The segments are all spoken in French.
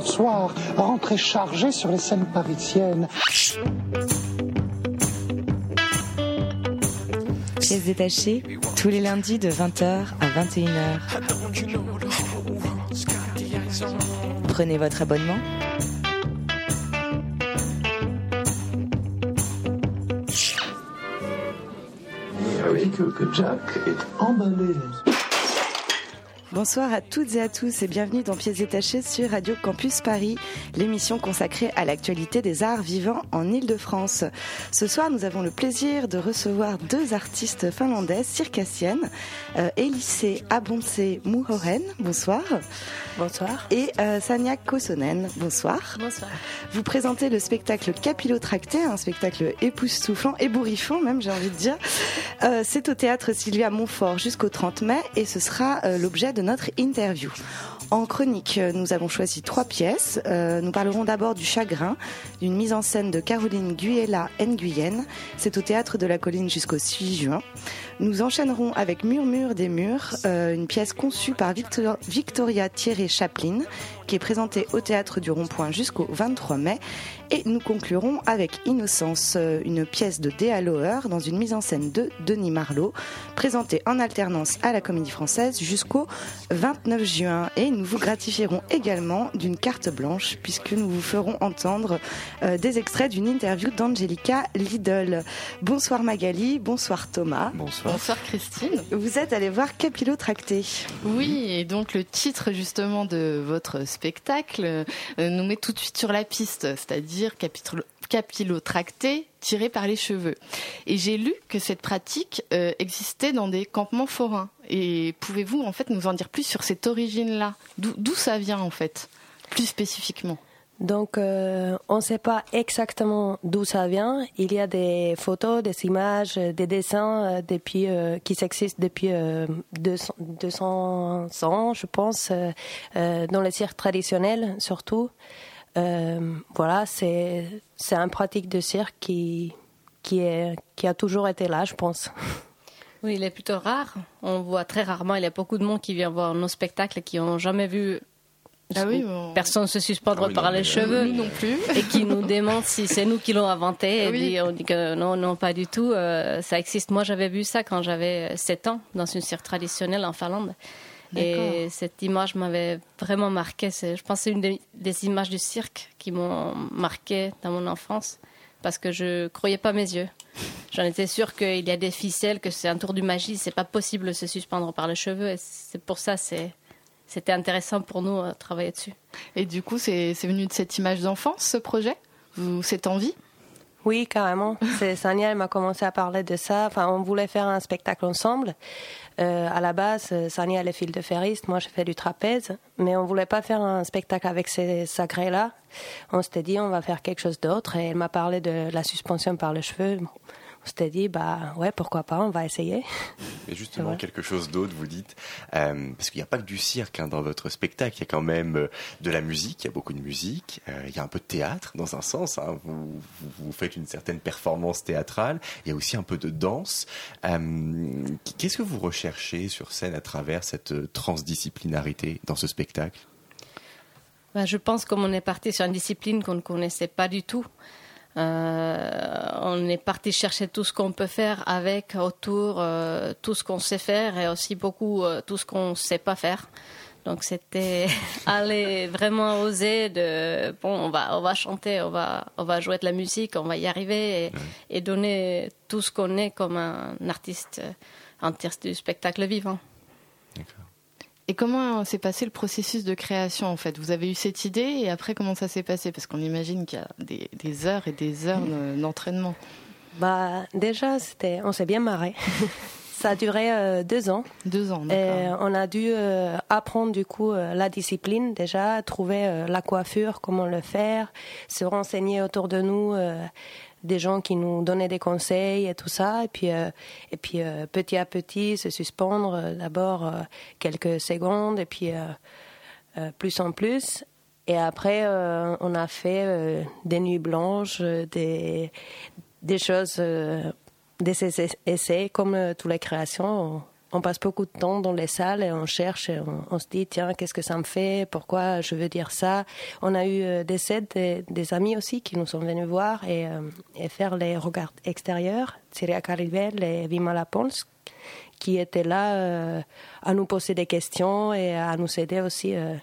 bonsoir, rentrée chargée sur les scènes parisiennes. Pièces détachées, tous les lundis de 20h à 21h. Prenez votre abonnement. Oui, que, que Jack est emballé. Bonsoir à toutes et à tous et bienvenue dans Pièces détachées sur Radio Campus Paris, l'émission consacrée à l'actualité des arts vivants en Ile-de-France. Ce soir, nous avons le plaisir de recevoir deux artistes finlandaises circassiennes, euh, Elise Abonse Muhoren, bonsoir. Bonsoir. Et euh, Sania Kosonen, bonsoir. Bonsoir. Vous présentez le spectacle Capillotracté, un spectacle époustouflant, ébouriffant même, j'ai envie de dire. Euh, C'est au théâtre Sylvia Montfort jusqu'au 30 mai et ce sera euh, l'objet de notre interview. En chronique, euh, nous avons choisi trois pièces. Euh, nous parlerons d'abord du Chagrin, d'une mise en scène de Caroline Guyella Nguyen. C'est au théâtre de la Colline jusqu'au 6 juin. Nous enchaînerons avec Murmure des murs, euh, une pièce conçue par Victor- Victoria Thierry Chaplin, qui est présentée au théâtre du Rond-Point jusqu'au 23 mai. Et nous conclurons avec Innocence, une pièce de Déa Loher dans une mise en scène de Denis Marlot, présentée en alternance à la Comédie Française jusqu'au 29 juin. Et nous vous gratifierons également d'une carte blanche, puisque nous vous ferons entendre euh, des extraits d'une interview d'Angelica Lidl. Bonsoir Magali, bonsoir Thomas. Bonsoir. Bonsoir Christine. Vous êtes allé voir Capillotracté. Oui, et donc le titre justement de votre spectacle euh, nous met tout de suite sur la piste, c'est-à-dire capitolo- capillotracté tiré par les cheveux. Et j'ai lu que cette pratique euh, existait dans des campements forains. Et pouvez-vous en fait nous en dire plus sur cette origine-là? D'où ça vient en fait, plus spécifiquement? Donc, euh, on ne sait pas exactement d'où ça vient. Il y a des photos, des images, des dessins euh, depuis, qui existent depuis euh, 200, 200 ans, je pense, dans les cirques traditionnels surtout. Euh, voilà, c'est c'est un pratique de cirque qui qui est qui a toujours été là, je pense. Oui, il est plutôt rare. On voit très rarement. Il y a beaucoup de monde qui vient voir nos spectacles et qui n'ont jamais vu Ah oui, on- personne se suspendre Ah oui, par non, les mais, cheveux non plus. et qui nous demandent si c'est nous qui l'ont inventé. Et Oui. puis on dit que non, non, pas du tout. Euh, ça existe. Moi, j'avais vu ça quand j'avais 7 ans dans une cirque traditionnelle en Finlande. Et cette image m'avait vraiment marqué. Je pense que c'est une des, des images du cirque qui m'ont marqué dans mon enfance parce que je croyais pas mes yeux. J'en étais sûre qu'il y a des ficelles, que c'est un tour du magie. C'est pas possible de se suspendre par les cheveux. Et c'est pour ça, c'est c'était intéressant pour nous de travailler dessus. Et du coup, c'est venu de cette image d'enfance, ce projet? Vous, Cette envie? Oui, carrément. C'est Sania, elle m'a commencé à parler de ça. Enfin, on voulait faire un spectacle ensemble. Euh, à la base, euh, Sania elle est fil de ferriste, moi je fais du trapèze, mais on voulait pas faire un spectacle avec ces sacrés-là. On s'était dit on va faire quelque chose d'autre et elle m'a parlé de la suspension par les cheveux. On s'était dit bah ouais pourquoi pas, on va essayer. Mais justement, Ouais. quelque chose d'autre, vous dites, euh, parce qu'il n'y a pas que du cirque hein, dans votre spectacle, il y a quand même euh, de la musique, il y a beaucoup de musique, euh, il y a un peu de théâtre dans un sens, hein, vous, vous, vous faites une certaine performance théâtrale, il y a aussi un peu de danse. Euh, Qu'est-ce que vous recherchez sur scène à travers cette transdisciplinarité dans ce spectacle? Ben, je pense comme on est parti sur une discipline qu'on ne connaissait pas du tout, on est parti chercher tout ce qu'on peut faire avec, autour, euh, tout ce qu'on sait faire et aussi beaucoup euh, tout ce qu'on ne sait pas faire. Donc c'était aller vraiment oser de bon on va on va chanter on va on va jouer de la musique on va y arriver et, et donner tout ce qu'on est comme un artiste euh, un artiste du spectacle vivant. Et comment s'est passé le processus de création en fait? Vous avez eu cette idée et après comment ça s'est passé? Parce qu'on imagine qu'il y a des, des heures et des heures de- d'entraînement. Bah déjà c'était, on s'est bien marré. Ça a duré euh, deux ans. Deux ans, Et on a dû euh, apprendre du coup euh, la discipline déjà, trouver la coiffure, comment le faire, se renseigner autour de nous, des gens qui nous donnaient des conseils et tout ça, et puis euh, et puis euh, petit à petit se suspendre euh, d'abord quelques secondes et puis plus en plus. Et après, on a fait des nuits blanches, des, des choses, des essais, comme toutes les créations. On passe beaucoup de temps dans les salles et on cherche, et on, se dit tiens qu'est-ce que ça me fait, pourquoi je veux dire ça? On a eu des aides des, amis aussi qui nous sont venus voir et, faire les regards extérieurs, Syria Caribel et Vima Lapons, qui étaient là à nous poser des questions et à nous aider aussi à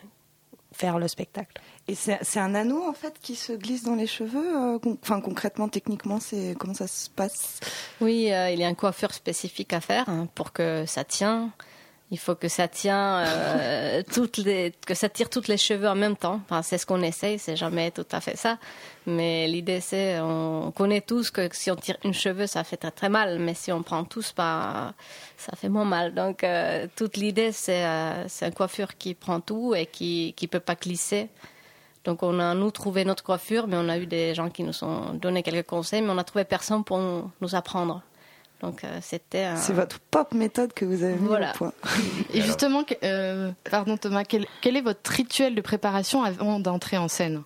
faire le spectacle. Et c'est un anneau en fait qui se glisse dans les cheveux. Euh, enfin concrètement, techniquement, c'est comment ça se passe? Oui, euh, il y a un coiffure spécifique à faire hein, pour que ça tient. Il faut que ça tient euh, toutes les, que ça tire toutes les cheveux en même temps. Enfin, c'est ce qu'on essaye, c'est jamais tout à fait ça. Mais l'idée c'est, on connaît tous que si on tire une cheveu, ça fait très très mal. Mais si on prend tous, pas, ça fait moins mal. Donc toute l'idée c'est, c'est un coiffure qui prend tout et qui qui peut pas glisser. Donc on a nous trouvé notre coiffure, mais on a eu des gens qui nous ont donné quelques conseils, mais on a trouvé personne pour nous apprendre. Donc euh, c'était. C'est votre pop méthode que vous avez mis au point. Et justement, euh, pardon Thomas, quel, est votre rituel de préparation avant d'entrer en scène?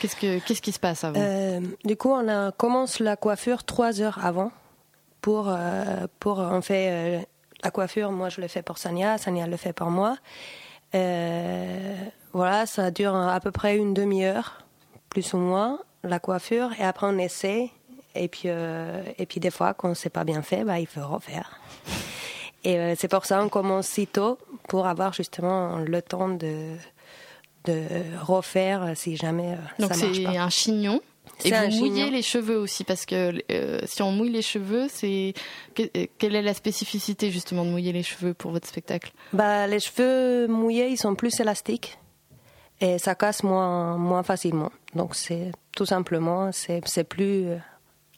Qu'est-ce que qu'est-ce qui se passe avant? Euh, Du coup, on commence la coiffure trois heures avant pour pour on fait la coiffure. Moi, je le fais pour Sania, Sania le fait pour moi. Voilà, ça dure à peu près une demi-heure, plus ou moins, la coiffure. Et après, on essaie. Et puis, euh, et puis des fois, quand c'est pas bien fait, bah, il faut refaire. Et euh, c'est pour ça qu'on commence si tôt, pour avoir justement le temps de, de refaire si jamais euh, ça marche pas. Donc c'est un chignon et vous mouillez les cheveux aussi, parce que euh, si on mouille les cheveux, c'est quelle est la spécificité justement de mouiller les cheveux pour votre spectacle? Bah, les cheveux mouillés, ils sont plus élastiques et ça casse moins moins facilement. Donc c'est tout simplement c'est plus euh,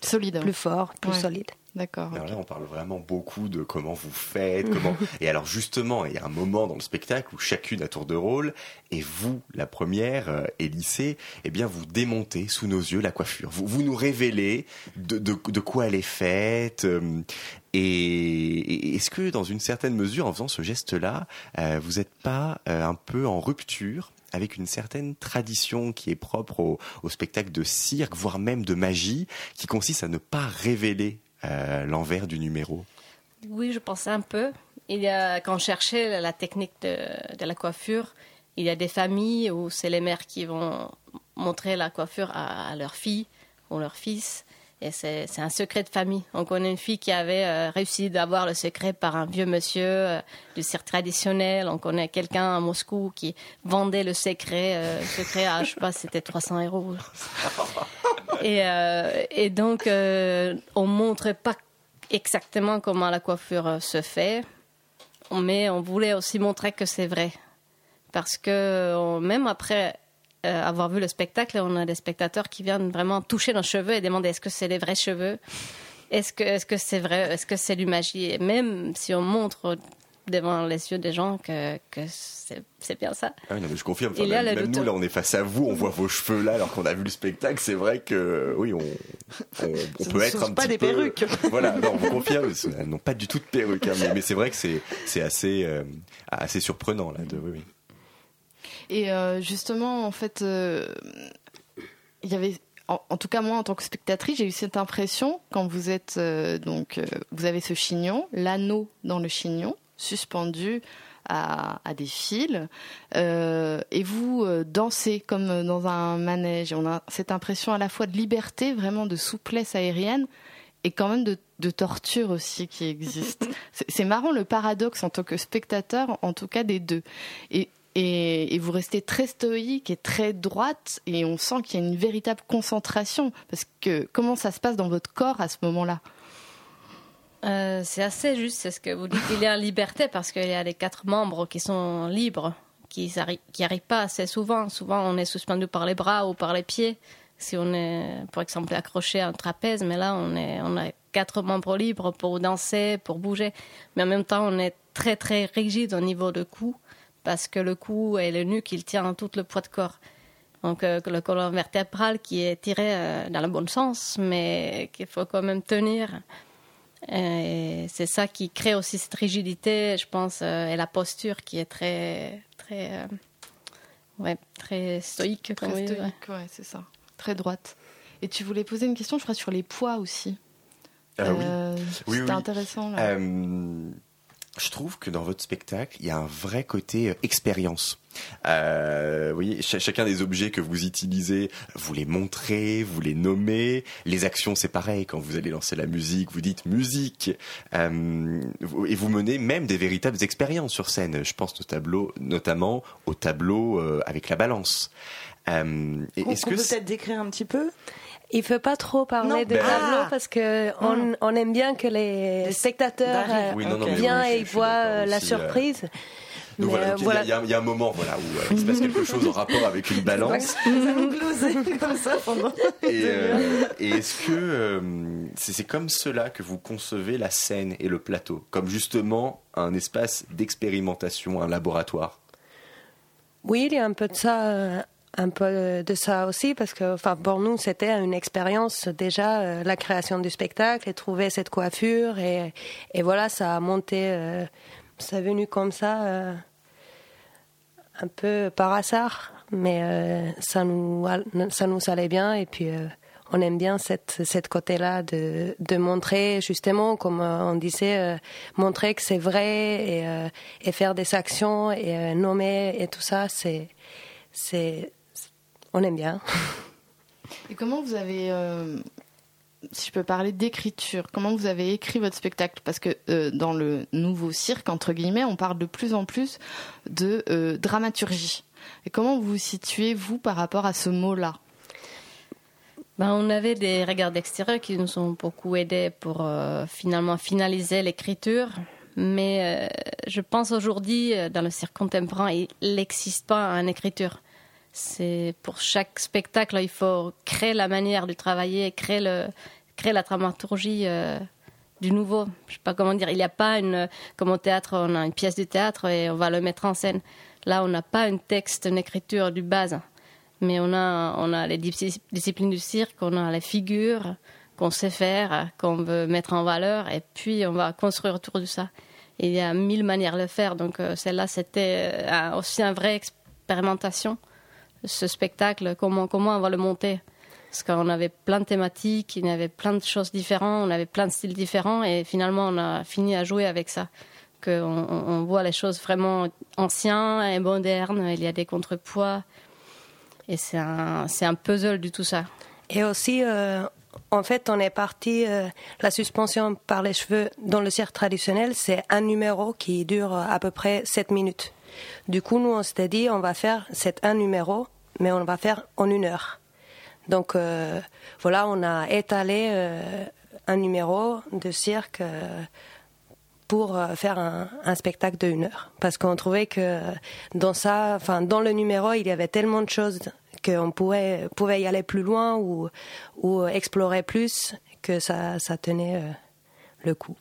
solide, plus fort, plus solide. D'accord. Alors là, on parle vraiment beaucoup de comment vous faites, comment. et alors justement, il y a un moment dans le spectacle où chacune a tour de rôle, et vous, la première, euh, Élysée, eh bien, vous démontez sous nos yeux la coiffure. Vous, vous nous révélez de, de, de quoi elle est faite. Euh, et, est-ce que, dans une certaine mesure, en faisant ce geste-là, euh, vous n'êtes pas euh, un peu en rupture avec une certaine tradition qui est propre au, au, spectacle de cirque, voire même de magie, qui consiste à ne pas révéler euh, l'envers du numéro? Oui, je pensais un peu. Il y a, quand on cherchait la technique de, la coiffure, il y a des familles où c'est les mères qui vont montrer la coiffure à, leur fille ou leur fils. Et c'est un secret de famille. On connaît une fille qui avait euh, réussi d'avoir le secret par un vieux monsieur euh, du cirque traditionnel. On connaît quelqu'un à Moscou qui vendait le secret, secret à, je sais pas, c'était 300 euros. Et, euh, et donc, euh, on montrait pas exactement comment la coiffure euh, se fait, mais on voulait aussi montrer que c'est vrai. Parce que même après avoir vu le spectacle, on a des spectateurs qui viennent vraiment toucher nos cheveux et demander est-ce que c'est les vrais cheveux? Est-ce que est-ce que c'est vrai? Est-ce que c'est du magie Et même si on montre devant les yeux des gens que, que c'est bien ça. Ah oui, non, mais je confirme. même, nous, là, on est face à vous, on voit vos cheveux là, alors qu'on a vu le spectacle. C'est vrai que, oui, on, on, peut être un pas des perruques. voilà, non, on vous confirme, elles n'ont pas du tout de perruques. Hein, mais, c'est vrai que c'est assez, euh, assez surprenant là. De, oui, oui. Et euh, justement, en fait, euh, il y avait en, tout cas moi en tant que spectatrice, j'ai eu cette impression quand vous êtes donc vous avez ce chignon, l'anneau dans le chignon, suspendu à, des fils euh, et vous euh, dansez comme dans un manège. On a cette impression à la fois de liberté, vraiment de souplesse aérienne et quand même de, torture aussi qui existe. C'est marrant le paradoxe en tant que spectateur, en tout cas des deux. Et, et, vous restez très stoïque et très droite et on sent qu'il y a une véritable concentration parce que comment ça se passe dans votre corps à ce moment-là? Euh, c'est assez juste, c'est ce que vous dites. Il y a liberté parce qu'il y a les quatre membres qui sont libres, qui n'arrivent pas assez souvent. Souvent, on est suspendu par les bras ou par les pieds. Si on est, par exemple, accroché à un trapèze, mais là, on, est, a quatre membres libres pour danser, pour bouger. Mais en même temps, on est très, très rigide au niveau du cou parce que le cou et le nuque, ils tiennent tout le poids de corps. Donc, euh, le colonne vertébral qui est tiré euh, dans le bon sens, mais qu'il faut quand même tenir c'est ça qui crée aussi cette rigidité, je pense, euh, et la posture qui est très, très, euh, ouais, très stoïque. Très stoïque, ouais, c'est ça. Très droite. Et tu voulais poser une question, je crois, sur les poids aussi. Euh, oui, oui, C'était intéressant. Là. Je trouve que dans votre spectacle, il y a un vrai côté euh, expérience. Euh, vous voyez, chacun des objets que vous utilisez, vous les montrez, vous les nommez. Les actions, c'est pareil. Quand vous allez lancer la musique, vous dites musique, euh, et vous menez même des véritables expériences sur scène. Je pense au tableau, notamment au tableau euh, avec la balance. Euh, est-ce que peut peut-être décrire un petit peu? Il faut pas trop parler de ben- tableau parce que on, on, aime bien que les spectateurs viennent et voient la surprise. Donc voilà, il y, y, a un moment voilà, où euh, il se passe quelque chose en rapport avec une balance. comme ça pendant. Et, euh, et est-ce que euh, c'est comme cela que vous concevez la scène et le plateau, comme justement un espace d'expérimentation, un laboratoire? Oui, il y a un peu de ça un peu de ça aussi parce que enfin pour nous c'était une expérience déjà euh, la création du spectacle et trouver cette coiffure et, et voilà ça a monté euh, ça est venu comme ça euh, un peu par hasard mais ça nous ça nous allait bien et puis on aime bien cette cette côté là de de montrer justement comme on disait montrer que c'est vrai et, et faire des actions et nommer et tout ça c'est c'est on aime bien. Et comment vous avez, euh, si je peux parler d'écriture, comment vous avez écrit votre spectacle? Parce que euh, dans le nouveau cirque, entre guillemets, on parle de plus en plus de euh, dramaturgie. Et comment vous vous situez, vous, par rapport à ce mot-là? Ben, on avait des regards d'extérieur qui nous ont beaucoup aidés pour finalement finaliser l'écriture. Mais je pense aujourd'hui, dans le cirque contemporain, il n'existe pas une écriture c'est pour chaque spectacle, il faut créer la manière de travailler, créer le, créer la dramaturgie euh, du nouveau. Je sais pas comment dire. Il n'y a pas une, comme au théâtre, on a une pièce de théâtre et on va le mettre en scène. Là, on n'a pas un texte, une écriture du base, mais on a, on a les disciplines du cirque, on a les figures qu'on sait faire, qu'on veut mettre en valeur, et puis on va construire autour de ça. il y a mille manières de le faire, donc euh, celle-là, c'était euh, aussi une vraie expérimentation ce spectacle, comment, comment on va le monter. Parce qu'on avait plein de thématiques, il y avait plein de choses différentes, on avait plein de styles différents et finalement on a fini à jouer avec ça. Qu'on on voit les choses vraiment anciennes et modernes, il y a des contrepoids et c'est un, c'est un puzzle du tout ça. Et aussi, euh, en fait, on est parti, euh, la suspension par les cheveux dans le cirque traditionnel, c'est un numéro qui dure à peu près 7 minutes. Du coup, nous, on s'était dit, on va faire cet un numéro, mais on va faire en une heure. Donc, euh, voilà, on a étalé euh, un numéro de cirque euh, pour faire un, spectacle de une heure. Parce qu'on trouvait que dans ça, enfin, dans le numéro, il y avait tellement de choses qu'on pouvait, pouvait y aller plus loin ou, ou explorer plus que ça, ça tenait le coup.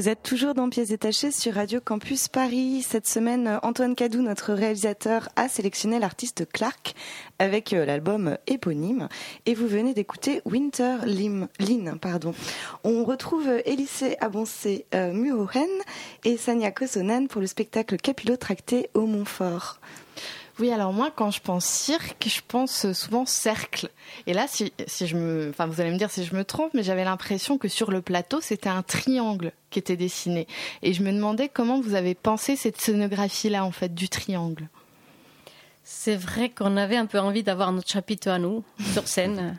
Vous êtes toujours dans Pièces détachées sur Radio Campus Paris. Cette semaine, Antoine Cadou, notre réalisateur, a sélectionné l'artiste Clark avec euh, l'album éponyme. Et vous venez d'écouter Winter Lim, Lin. Pardon. On retrouve Elise Aboncé euh, et Sania Kosonen pour le spectacle Capillotracté au Montfort. Oui, alors moi, quand je pense cirque, je pense souvent cercle. Et là, si, je me, enfin, vous allez me dire si je me trompe, mais j'avais l'impression que sur le plateau, c'était un triangle qui était dessiné. Et je me demandais comment vous avez pensé cette scénographie-là, en fait, du triangle. C'est vrai qu'on avait un peu envie d'avoir notre chapiteau à nous sur scène.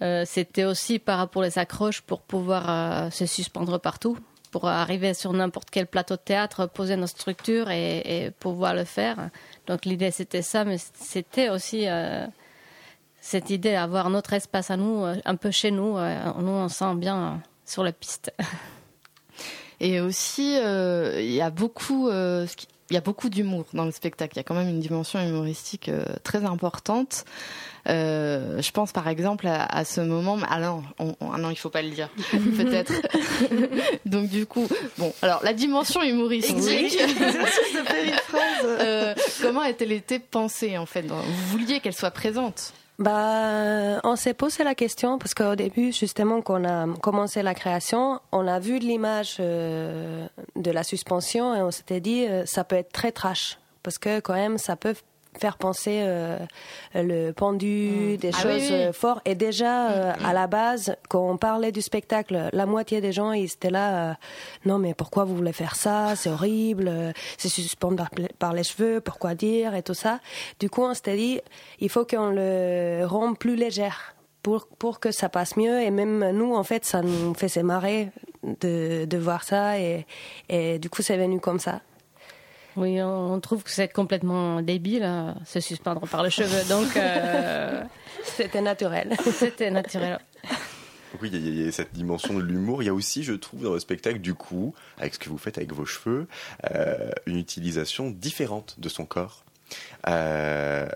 Euh, c'était aussi par rapport aux accroches pour pouvoir euh, se suspendre partout, pour arriver sur n'importe quel plateau de théâtre, poser notre structure et, et pouvoir le faire. Donc l'idée c'était ça, mais c'était aussi euh, cette idée d'avoir notre espace à nous, euh, un peu chez nous. Euh, nous on sent bien sur la piste. Et aussi, il y a beaucoup, il y a beaucoup d'humour dans le spectacle. Il y a quand même une dimension humoristique euh, très importante. Euh, je pense par exemple à, à ce moment. Ah non, on- on- ah non, il faut pas le dire, peut-être. Donc du coup, bon, alors la dimension humoristique. Exercice de euh, comment a-t-elle été pensée en fait? Dans- Vous vouliez qu'elle soit présente? Bah, on s'est posé la question parce qu'au début, justement, quand on a commencé la création, on a vu l'image euh, de la suspension et on s'était dit, euh, ça peut être très trash. Parce que quand même, ça peut faire penser euh, le pendu, des Ah choses oui, oui. euh, fortes. Et déjà, euh, à la base, quand on parlait du spectacle, la moitié des gens, ils étaient là, euh, non mais pourquoi vous voulez faire ça? C'est horrible, euh, c'est suspendre par, par les cheveux, pourquoi dire? Et tout ça. Du coup, on s'était dit, il faut qu'on le rende plus légère pour, pour que ça passe mieux. Et même nous, en fait, ça nous faisait marrer de, de voir ça. Et, et du coup, c'est venu comme ça. Oui, on, trouve que c'est complètement débile, hein, se suspendre par les cheveux. Donc euh, C'était naturel. c'était naturel. Oui, il y, a- il y a cette dimension de l'humour. Il y a aussi, je trouve, dans le spectacle, du coup, avec ce que vous faites avec vos cheveux, euh, une utilisation différente de son corps. Euh,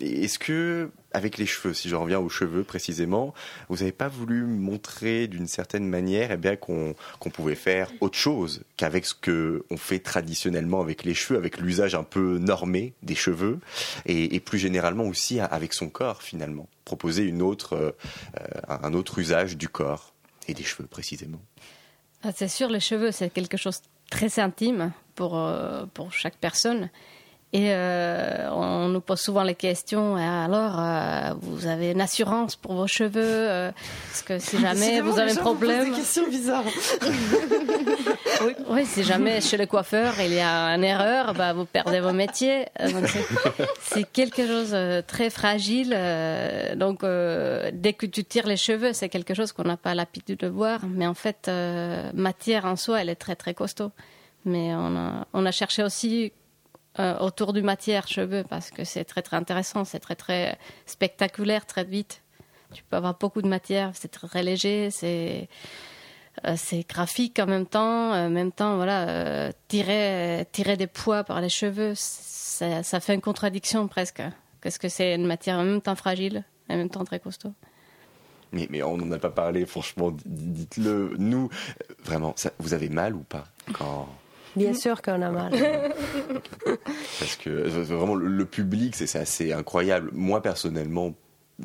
Est-ce que, avec les cheveux, si je reviens aux cheveux précisément, vous n'avez pas voulu montrer d'une certaine manière eh bien, qu'on pouvait faire autre chose qu'avec ce que on fait traditionnellement avec les cheveux, avec l'usage un peu normé des cheveux, et, plus généralement aussi avec son corps finalement, proposer une autre, euh, un autre usage du corps et des cheveux précisément. Ah, c'est sûr, les cheveux, c'est quelque chose de très intime pour, euh, pour chaque personne. Et euh, on nous pose souvent les questions. Ah, Alors, euh, vous avez une assurance pour vos cheveux euh, Parce que si jamais vous avez un problème, des questions bizarres. oui, oui, si jamais chez le coiffeur il y a une erreur, bah, vous perdez vos métiers. Euh, c'est- quelque chose de très fragile. euh, Donc, euh, dès que tu tires les cheveux, c'est quelque chose qu'on n'a pas l'habitude de voir. Mais en fait, euh, matière en soi, elle est très très costaud. Mais on a, on a cherché aussi euh, autour du matière cheveux parce que c'est très très intéressant, c'est très très spectaculaire, très vite. Tu peux avoir beaucoup de matière, c'est très, léger, c'est euh, c'est graphique en même temps, en même temps voilà euh, tirer tirer des poids par les cheveux, ça, ça fait une contradiction presque. Qu'est-ce que c'est une matière en même temps fragile, en même temps très costaud. Mais, mais on n'en a pas parlé, franchement, dites-le. Nous, euh, vraiment, vous avez mal ou pas quand... Bien sûr qu'on a mal. Parce que vraiment, le, public, c'est c'est assez incroyable. Moi, personnellement,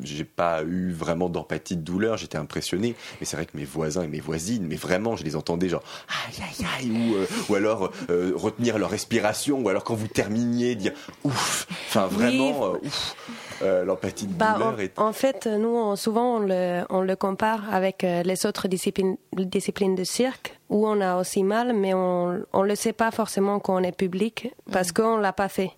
j'ai pas eu vraiment d'empathie de douleur, j'étais impressionné. Mais c'est vrai que mes voisins et mes voisines, mais vraiment, je les entendais genre aïe aïe aïe, ou, euh, ou alors euh, retenir leur respiration, ou alors quand vous terminiez, dire ouf. Enfin, vraiment, euh, ouf. Euh, L'empathie de Bah, douleur en, est. en fait, nous, on- souvent, on le, on le compare avec euh, les autres disciplines, disciplines de cirque, où on a aussi mal, mais on ne le sait pas forcément quand on est public, parce qu'on ne l'a pas fait.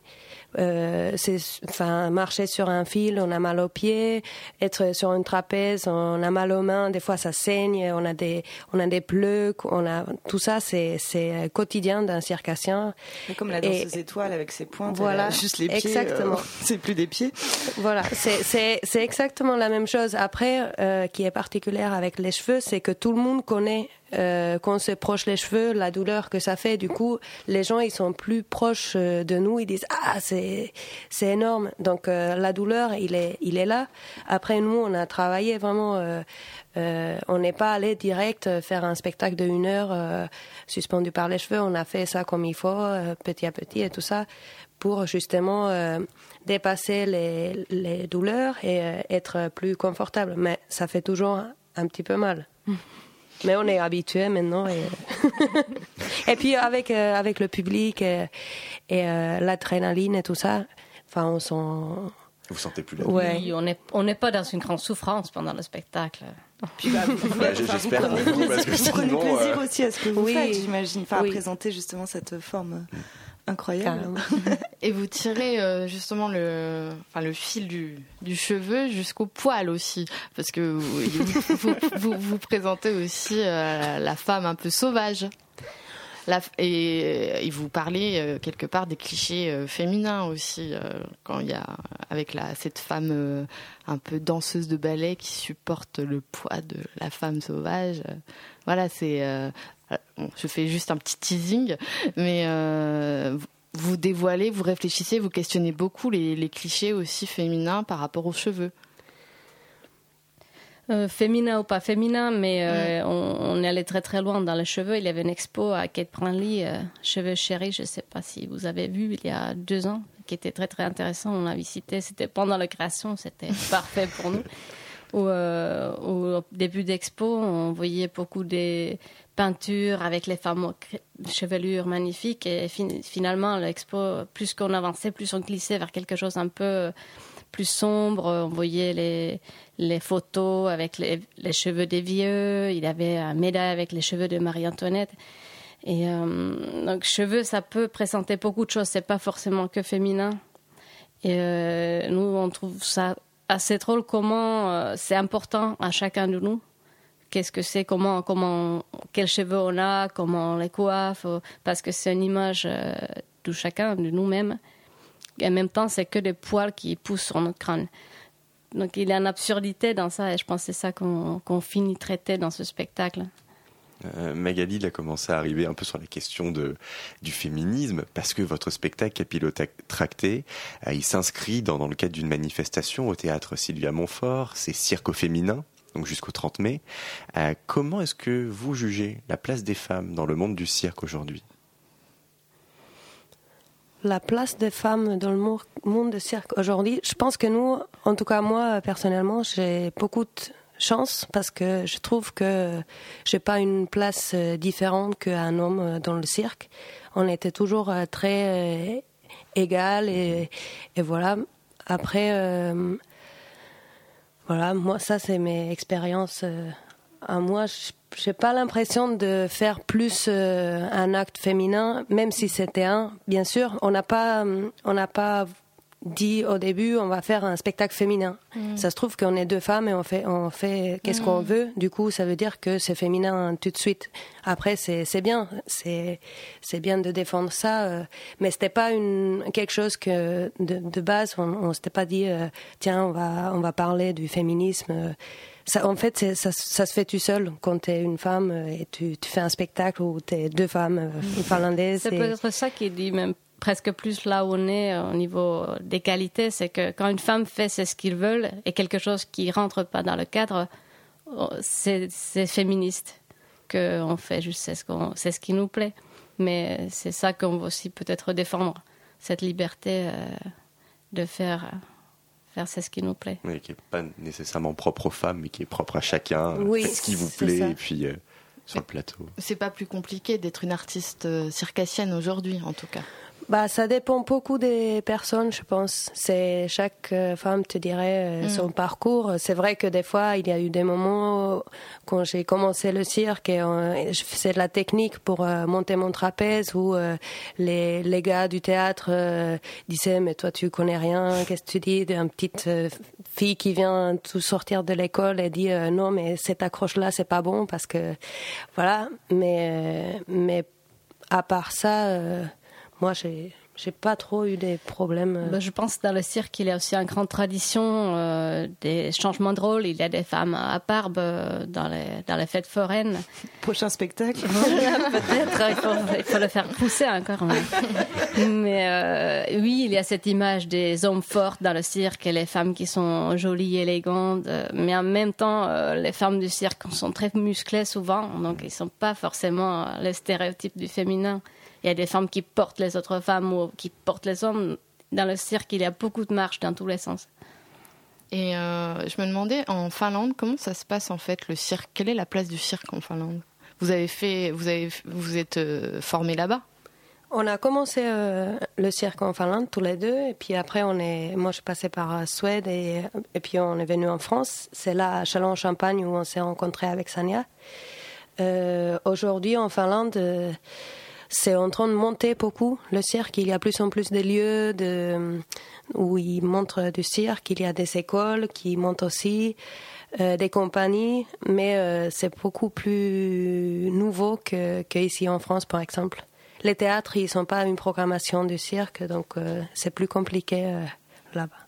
Euh, c'est enfin marcher sur un fil on a mal aux pieds être sur une trapèze on a mal aux mains des fois ça saigne on a des on a des pleux on a tout ça c'est c'est quotidien d'un circassien Comme la Et- danseuse étoile avec ses pointes. Voilà, juste les pieds. exactement. euh, c'est plus des pieds. Voilà, c'est- c'est c'est exactement la même chose. Après, euh, qui est particulière avec les cheveux, c'est que tout le monde connaît euh, quand on se proche les cheveux, la douleur que ça fait, du coup, les gens ils sont plus proches euh, de nous, ils disent ah c'est c'est énorme. Donc euh, la douleur, il est il est là. Après nous, on a travaillé vraiment. on n'est pas allé direct faire un spectacle de une heure suspendu par les cheveux. On a fait ça comme il faut, petit à petit et tout ça, pour justement dépasser les, les douleurs et être plus confortable. Mais ça fait toujours un petit peu mal. Mais on est habitué maintenant. Et, et puis avec, euh, avec le public et, et euh, l'adrénaline et tout ça, enfin, on sent. Vous sentez plus là ouais. Oui, on n'est on n'est pas dans une grande souffrance pendant le spectacle. Puis bah, J'espère vous, vous, parce que vous prenez plaisir euh, aussi à ce que vous faites, j'imagine, enfin, à présenter justement cette forme. Incroyable. Et vous tirez euh, justement le, enfin, le fil du, du cheveu jusqu'au poil aussi, parce que vous, vous, présentez aussi euh, la femme un peu sauvage. La, et, vous parlez euh, quelque part des clichés féminins aussi, quand il y a avec la, cette femme un peu danseuse de ballet qui supporte le poids de la femme sauvage. voilà, c'est je fais juste un petit teasing, mais euh, vous dévoilez, vous réfléchissez, vous questionnez beaucoup les, clichés aussi féminins par rapport aux cheveux. Euh, féminin ou pas féminin, mais euh, mm. on, est allé très très loin dans les cheveux. Il y avait une expo à Kate Prinley, Cheveux chéris, je ne sais pas si vous avez vu, il y a deux ans, qui était très très intéressant. On l'a visité, c'était pendant la création, c'était parfait pour nous. au début d'expo, on voyait beaucoup des peinture avec les femmes aux chevelures magnifiques. Et finalement, l'expo, plus qu'on avançait, plus on glissait vers quelque chose un peu plus sombre. On voyait les, photos avec les, cheveux des vieux. Il avait un médaille avec les cheveux de Marie-Antoinette. Et euh, donc, cheveux, ça peut présenter beaucoup de choses. C'est pas forcément que féminin. Et euh, nous, on trouve ça assez drôle comment euh, c'est important à chacun de nous qu'est-ce que c'est, comment, comment, quels cheveux on a, comment on les coiffe, parce que c'est une image euh, de chacun, de nous-mêmes. Et en même temps, c'est que des poils qui poussent sur notre crâne. Donc il y a une absurdité dans ça, et je pense que c'est ça qu'on finit traiter dans ce spectacle. Euh, Magali il a commencé à arriver un peu sur la question de, du féminisme parce que votre spectacle Capillotracté, euh, il s'inscrit dans, dans, le cadre d'une manifestation au théâtre Sylvia Montfort, c'est Cirque féminin donc jusqu'au 30 mai. Euh, comment est-ce que vous jugez la place des femmes dans le monde du cirque aujourd'hui? La place des femmes dans le monde du cirque aujourd'hui, je pense que nous, en tout cas moi personnellement, j'ai beaucoup de chance parce que je trouve que j'ai pas une place euh, différente qu'un homme euh, dans le cirque. On était toujours très égal et, et voilà. Après, voilà, moi, ça, c'est mes expériences euh, à moi. J'ai pas l'impression de faire plus euh, un acte féminin, même si c'était un. Bien sûr, on n'a pas, on n'a pas dit au début on va faire un spectacle féminin. Mm. Ça se trouve qu'on est deux femmes et on fait on fait qu'est-ce qu'on mm. veut. Du coup, ça veut dire que c'est féminin tout de suite. Après, c'est c'est bien, c'est c'est bien de défendre ça, euh, mais c'était pas une quelque chose que de, de base on, on s'était pas dit euh, tiens on va on va parler du féminisme. Ça, en fait, ça, ça, se fait tout seul quand tu es une femme et tu, tu fais un spectacle où tu es deux femmes euh, finlandaises. C'est peut-être ça qui dit même presque plus là où on est au niveau des qualités, c'est que quand une femme fait ce qu'ils veulent et quelque chose qui rentre pas dans le cadre, oh, c'est féministe qu'on fait juste ce, c'est ce qui nous plaît. Mais c'est ça qu'on veut aussi peut-être défendre, cette liberté euh, de faire faire ce qui nous plaît. Oui, qui n'est pas nécessairement propre aux femmes, mais qui est propre à chacun. Oui, ce qui vous plaît, et puis euh, sur le plateau. C'est pas plus compliqué d'être une artiste euh, circassienne aujourd'hui, en tout cas. Bah, ça dépend beaucoup des personnes, je pense. C'est chaque euh, femme te dirait euh, mm. son parcours. C'est vrai que des fois, il y a eu des moments quand j'ai commencé le cirque et je faisais de la technique pour euh, monter mon trapèze où les, les gars du théâtre disaient mais toi tu connais rien, qu'est-ce que tu dis? Fille qui vient tout sortir de l'école et dit non mais cette accroche là c'est pas bon parce que voilà. Mais mais à part ça moi, j'ai j'ai pas trop eu des problèmes. Ben, je pense que dans le cirque, il y a aussi une grande tradition euh, des changements de rôle. Il y a des femmes à barbe euh, dans, les, dans les fêtes foraines. Prochain spectacle Peut-être, il faut, il faut, le faire pousser encore. Mais euh, oui, il y a cette image des hommes forts dans le cirque et les femmes qui sont jolies, élégantes. Mais en même temps, les femmes du cirque sont très musclées souvent, donc ils ne sont pas forcément les stéréotypes du féminin il y a des femmes qui portent les autres femmes ou qui portent les hommes. Dans le cirque, il y a beaucoup de marches dans tous les sens. Et euh, je me demandais, en Finlande, comment ça se passe en fait le cirque? Quelle est la place du cirque en Finlande? Vous avez fait, vous avez, vous êtes euh, formé là-bas? On a commencé euh, le cirque en Finlande tous les deux, et puis après on est, moi je suis passée par Suède et, et puis on est venu en France. C'est là à Châlons-Champagne où on s'est rencontré avec Sania. Aujourd'hui en Finlande c'est en train de monter beaucoup le cirque. Il y a plus en plus de lieux de, où ils montrent du cirque. Il y a des écoles qui montent aussi, euh, des compagnies, mais euh, c'est beaucoup plus nouveau que, ici en France, par exemple. Les théâtres, ils sont pas une programmation du cirque, donc euh, c'est plus compliqué là-bas.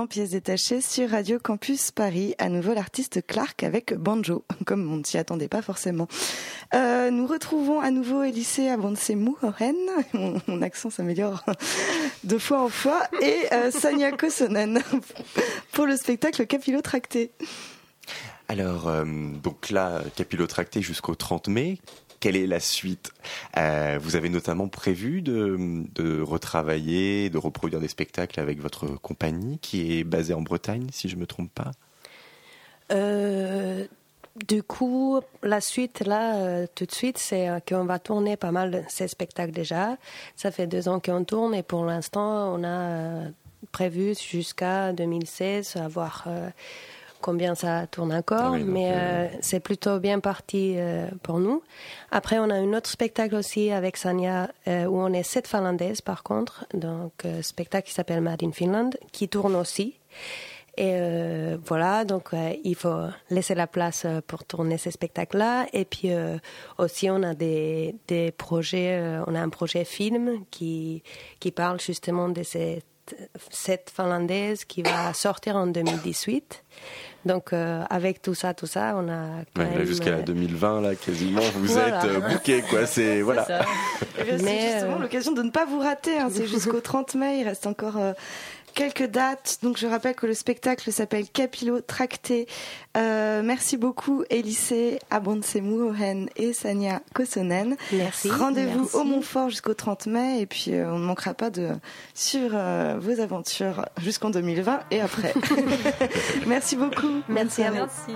Toujours dans Pièces détachées sur Radio Campus Paris. À nouveau l'artiste Clark avec Banjo, comme on ne s'y attendait pas forcément. Euh, nous retrouvons à nouveau Elysée Avancemou, Mon, mon accent s'améliore de fois en fois. Et euh, Sanya Kosonen pour le spectacle Capillotracté. Alors, euh, donc là, capillotracté jusqu'au 30 mai quelle est la suite? Euh, Vous avez notamment prévu de, retravailler, de reproduire des spectacles avec votre compagnie qui est basée en Bretagne, si je ne me trompe pas? Euh, Du coup, la suite, là, euh, tout de suite, c'est qu'on va tourner pas mal de ces spectacles déjà. Ça fait deux ans qu'on tourne et pour l'instant, on a prévu jusqu'à 2016 avoir combien ça tourne encore, Oui, donc, mais euh, euh, c'est plutôt bien parti euh, pour nous. Après, on a un autre spectacle aussi avec Sanya euh, où on est sept Finlandaises par contre, donc spectacle qui s'appelle Mad in Finland, qui tourne aussi. Et voilà, donc il faut laisser la place pour tourner ces spectacles-là. Et puis aussi, on a des, des projets, on a un projet film qui, qui parle justement de cette, cette finlandaise qui va sortir en 2018. Donc euh, avec tout ça, tout ça, on a Ouais, jusqu'à euh, 2020, là, quasiment, vous Voilà. êtes euh, booké, quoi. C'est voilà. Ça. Bien, C'est Mais, justement euh, l'occasion de ne pas vous rater. hein. C'est jusqu'au 30 mai. Il reste encore euh, quelques dates. Donc je rappelle que le spectacle s'appelle Capillo Tracté. Euh, merci beaucoup Élysée Abonsemouhen et Sania Kosonen. Merci. Rendez-vous au Montfort jusqu'au 30 mai et puis euh, on ne manquera pas de suivre euh, vos aventures jusqu'en 2020 et après. merci beaucoup. Merci à vous. Merci.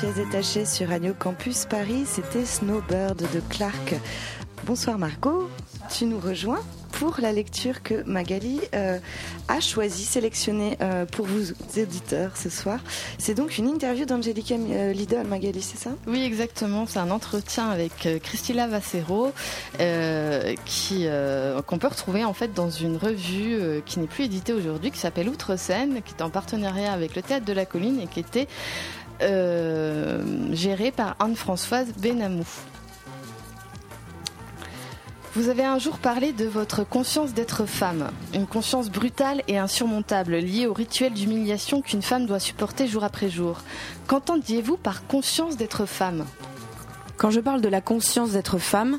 Pièces détachées sur Radio Campus Paris, c'était Snowbird de Clark. Bonsoir Margot, tu nous rejoins pour la lecture que Magali euh, a choisie, sélectionnée euh, pour vous auditeurs ce soir. C'est donc une interview d'Angelica euh, Lidl, Magali, c'est ça? Oui, exactement. C'est un entretien avec Christila Vassero qui qu'on peut retrouver en fait dans une revue qui n'est plus éditée aujourd'hui, qui s'appelle Outre-Seine, qui est en partenariat avec le Théâtre de la Colline et qui était euh, gérée par Anne-Françoise Benamou. Vous avez un jour parlé de votre conscience d'être femme, une conscience brutale et insurmontable liée au rituel d'humiliation qu'une femme doit supporter jour après jour. Qu'entendiez-vous par conscience d'être femme? Quand je parle de la conscience d'être femme,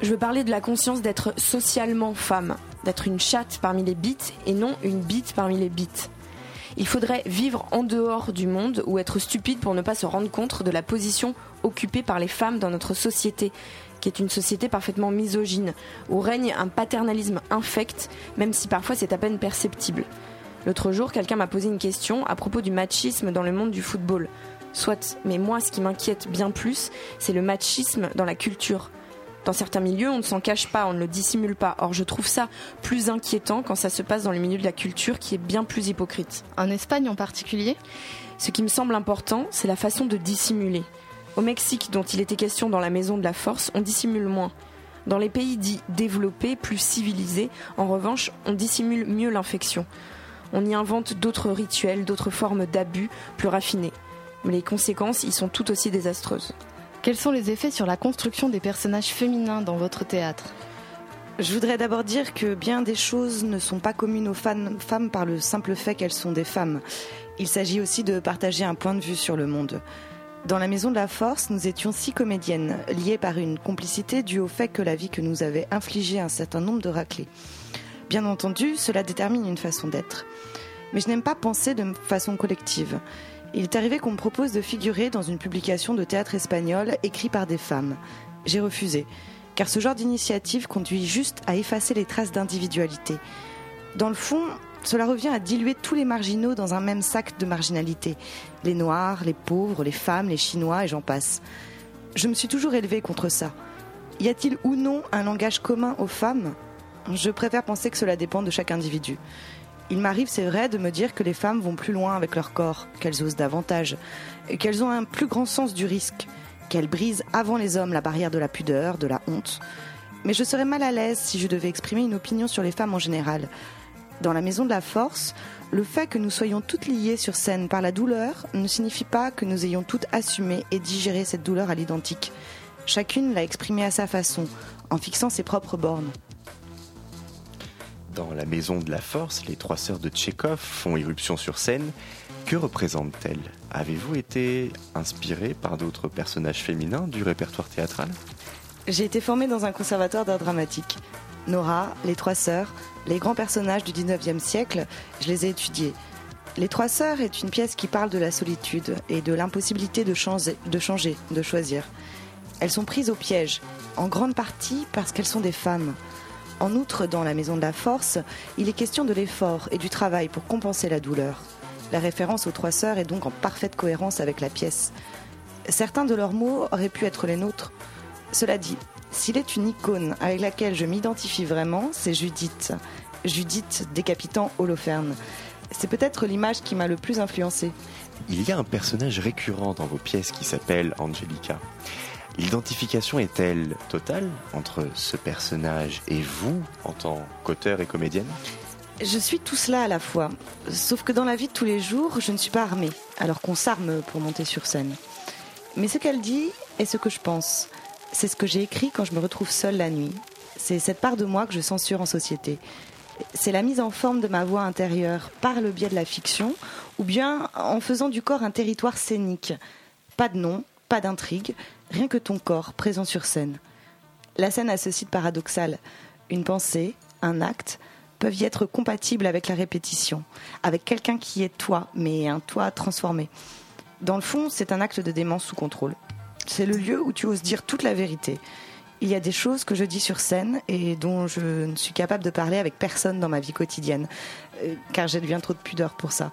je veux parler de la conscience d'être socialement femme, d'être une chatte parmi les bites et non une bite parmi les bites. Il faudrait vivre en dehors du monde ou être stupide pour ne pas se rendre compte de la position occupée par les femmes dans notre société, qui est une société parfaitement misogyne, où règne un paternalisme infect, même si parfois c'est à peine perceptible. L'autre jour, quelqu'un m'a posé une question à propos du machisme dans le monde du football. Soit, mais moi, ce qui m'inquiète bien plus, c'est le machisme dans la culture. Dans certains milieux, on ne s'en cache pas, on ne le dissimule pas. Or, je trouve ça plus inquiétant quand ça se passe dans le milieu de la culture qui est bien plus hypocrite. En Espagne en particulier? Ce qui me semble important, c'est la façon de dissimuler. Au Mexique, dont il était question dans la Maison de la Force, on dissimule moins. Dans les pays dits développés, plus civilisés, en revanche, on dissimule mieux l'infection. On y invente d'autres rituels, d'autres formes d'abus plus raffinés. Mais les conséquences y sont tout aussi désastreuses. Quels sont les effets sur la construction des personnages féminins dans votre théâtre? Je voudrais d'abord dire que bien des choses ne sont pas communes aux femmes par le simple fait qu'elles sont des femmes. Il s'agit aussi de partager un point de vue sur le monde. Dans la Maison de la Force, nous étions six comédiennes, liées par une complicité due au fait que la vie que nous avait infligé un certain nombre de raclés. Bien entendu, cela détermine une façon d'être. Mais je n'aime pas penser de façon collective. Il est arrivé qu'on me propose de figurer dans une publication de théâtre espagnol écrite par des femmes. J'ai refusé, car ce genre d'initiative conduit juste à effacer les traces d'individualité. Dans le fond, cela revient à diluer tous les marginaux dans un même sac de marginalité. Les noirs, les pauvres, les femmes, les chinois et j'en passe. Je me suis toujours élevée contre ça. Y a-t-il ou non un langage commun aux femmes? Je préfère penser que cela dépend de chaque individu. Il m'arrive, c'est vrai, de me dire que les femmes vont plus loin avec leur corps, qu'elles osent davantage, qu'elles ont un plus grand sens du risque, qu'elles brisent avant les hommes la barrière de la pudeur, de la honte. Mais je serais mal à l'aise si je devais exprimer une opinion sur les femmes en général. Dans la Maison de la Force, le fait que nous soyons toutes liées sur scène par la douleur ne signifie pas que nous ayons toutes assumé et digéré cette douleur à l'identique. Chacune l'a exprimée à sa façon, en fixant ses propres bornes. Dans la Maison de la Force, les trois sœurs de Tchékov font irruption sur scène. Que représentent-elles? Avez-vous été inspiré par d'autres personnages féminins du répertoire théâtral? J'ai été formée dans un conservatoire d'art dramatique. Nora, les trois sœurs, les grands personnages du 19e siècle, je les ai étudiés. Les Trois Sœurs est une pièce qui parle de la solitude et de l'impossibilité de changer, de choisir. Elles sont prises au piège, en grande partie parce qu'elles sont des femmes. En outre, dans La Maison de la Force, il est question de l'effort et du travail pour compenser la douleur. La référence aux trois sœurs est donc en parfaite cohérence avec la pièce. Certains de leurs mots auraient pu être les nôtres. Cela dit, s'il est une icône avec laquelle je m'identifie vraiment, c'est Judith. Judith décapitant Holoferne. C'est peut-être l'image qui m'a le plus influencée. Il y a un personnage récurrent dans vos pièces qui s'appelle Angelica. L'identification est-elle totale entre ce personnage et vous en tant qu'auteur et comédienne? Je suis tout cela à la fois. Sauf que dans la vie de tous les jours, je ne suis pas armée, alors qu'on s'arme pour monter sur scène. Mais ce qu'elle dit est ce que je pense. C'est ce que j'ai écrit quand je me retrouve seule la nuit. C'est cette part de moi que je censure en société. C'est la mise en forme de ma voix intérieure par le biais de la fiction ou bien en faisant du corps un territoire scénique. Pas de nom, pas d'intrigue, rien que ton corps présent sur scène. La scène a ce site paradoxal. Une pensée, un acte peuvent y être compatibles avec la répétition, avec quelqu'un qui est toi, mais un toi transformé. Dans le fond, c'est un acte de démence sous contrôle. C'est le lieu où tu oses dire toute la vérité. Il y a des choses que je dis sur scène et dont je ne suis capable de parler avec personne dans ma vie quotidienne, euh, car j'ai bien trop de pudeur pour ça.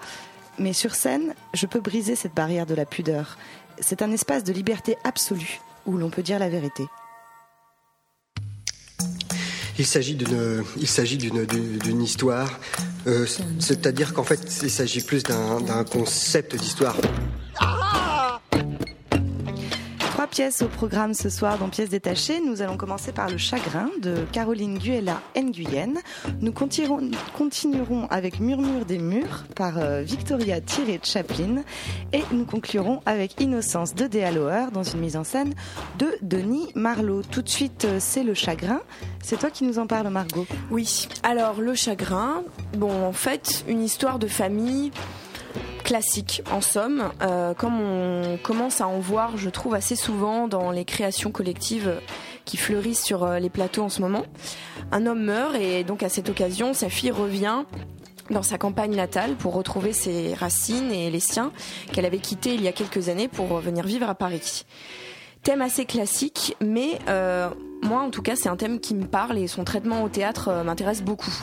Mais sur scène, je peux briser cette barrière de la pudeur. C'est un espace de liberté absolue où l'on peut dire la vérité. Il s'agit d'une, il s'agit d'une, d'une histoire, euh, c'est-à-dire qu'en fait, il s'agit plus d'un, d'un concept d'histoire. Trois pièces au programme ce soir dans Pièces détachées. Nous allons commencer par Le Chagrin de Caroline Guella Nguyen. Nous continuerons, avec Murmure des murs par euh, Victoria Thierry Chaplin. Et nous conclurons avec Innocence de Dea dans une mise en scène de Denis Marlowe. Tout de suite, euh, c'est Le Chagrin. C'est toi qui nous en parles, Margot. Oui. Alors, Le Chagrin, bon, en fait, une histoire de famille classique en somme, euh, comme on commence à en voir, je trouve assez souvent dans les créations collectives qui fleurissent sur euh, les plateaux en ce moment. Un homme meurt et donc à cette occasion, sa fille revient dans sa campagne natale pour retrouver ses racines et les siens qu'elle avait quittés il y a quelques années pour venir vivre à Paris. Thème assez classique, mais euh, moi en tout cas c'est un thème qui me parle et son traitement au théâtre euh, m'intéresse beaucoup.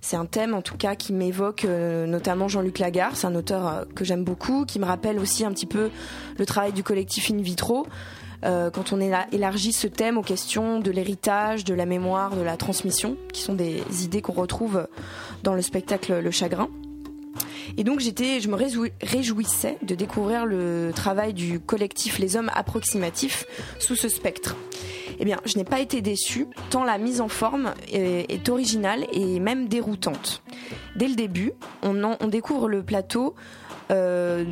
C'est un thème en tout cas qui m'évoque euh, notamment Jean-Luc Lagarde, c'est un auteur euh, que j'aime beaucoup, qui me rappelle aussi un petit peu le travail du collectif In Vitro. Quand on élargit ce thème aux questions de l'héritage, de la mémoire, de la transmission, qui sont des idées qu'on retrouve dans le spectacle Le Chagrin. Et donc j'étais, je me réjouissais de découvrir le travail du collectif Les Hommes Approximatifs sous ce spectre. Eh bien, je n'ai pas été déçue, tant la mise en forme est, originale et même déroutante. Dès le début, on découvre le plateau euh,